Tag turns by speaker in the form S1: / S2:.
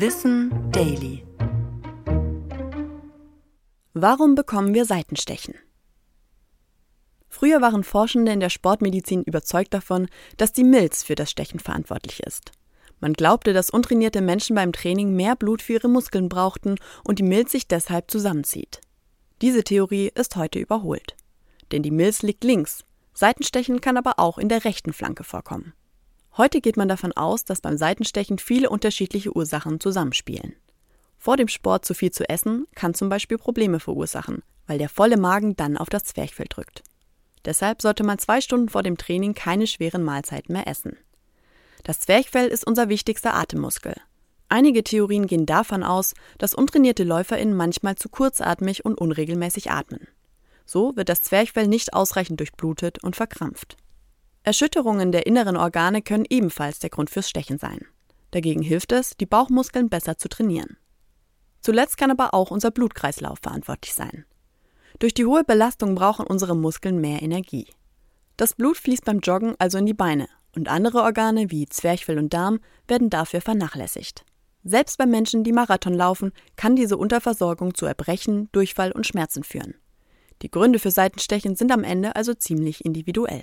S1: Wissen Daily. Warum bekommen wir Seitenstechen? Früher waren Forschende in der Sportmedizin überzeugt davon, dass die Milz für das Stechen verantwortlich ist. Man glaubte, dass untrainierte Menschen beim Training mehr Blut für ihre Muskeln brauchten und die Milz sich deshalb zusammenzieht. Diese Theorie ist heute überholt. Denn die Milz liegt links, Seitenstechen kann aber auch in der rechten Flanke vorkommen. Heute geht man davon aus, dass beim Seitenstechen viele unterschiedliche Ursachen zusammenspielen. Vor dem Sport zu viel zu essen kann zum Beispiel Probleme verursachen, weil der volle Magen dann auf das Zwerchfell drückt. Deshalb sollte man zwei Stunden vor dem Training keine schweren Mahlzeiten mehr essen. Das Zwerchfell ist unser wichtigster Atemmuskel. Einige Theorien gehen davon aus, dass untrainierte LäuferInnen manchmal zu kurzatmig und unregelmäßig atmen. So wird das Zwerchfell nicht ausreichend durchblutet und verkrampft. Erschütterungen der inneren Organe können ebenfalls der Grund fürs Stechen sein. Dagegen hilft es, die Bauchmuskeln besser zu trainieren. Zuletzt kann aber auch unser Blutkreislauf verantwortlich sein. Durch die hohe Belastung brauchen unsere Muskeln mehr Energie. Das Blut fließt beim Joggen also in die Beine und andere Organe wie Zwerchfell und Darm werden dafür vernachlässigt. Selbst bei Menschen, die Marathon laufen, kann diese Unterversorgung zu Erbrechen, Durchfall und Schmerzen führen. Die Gründe für Seitenstechen sind am Ende also ziemlich individuell.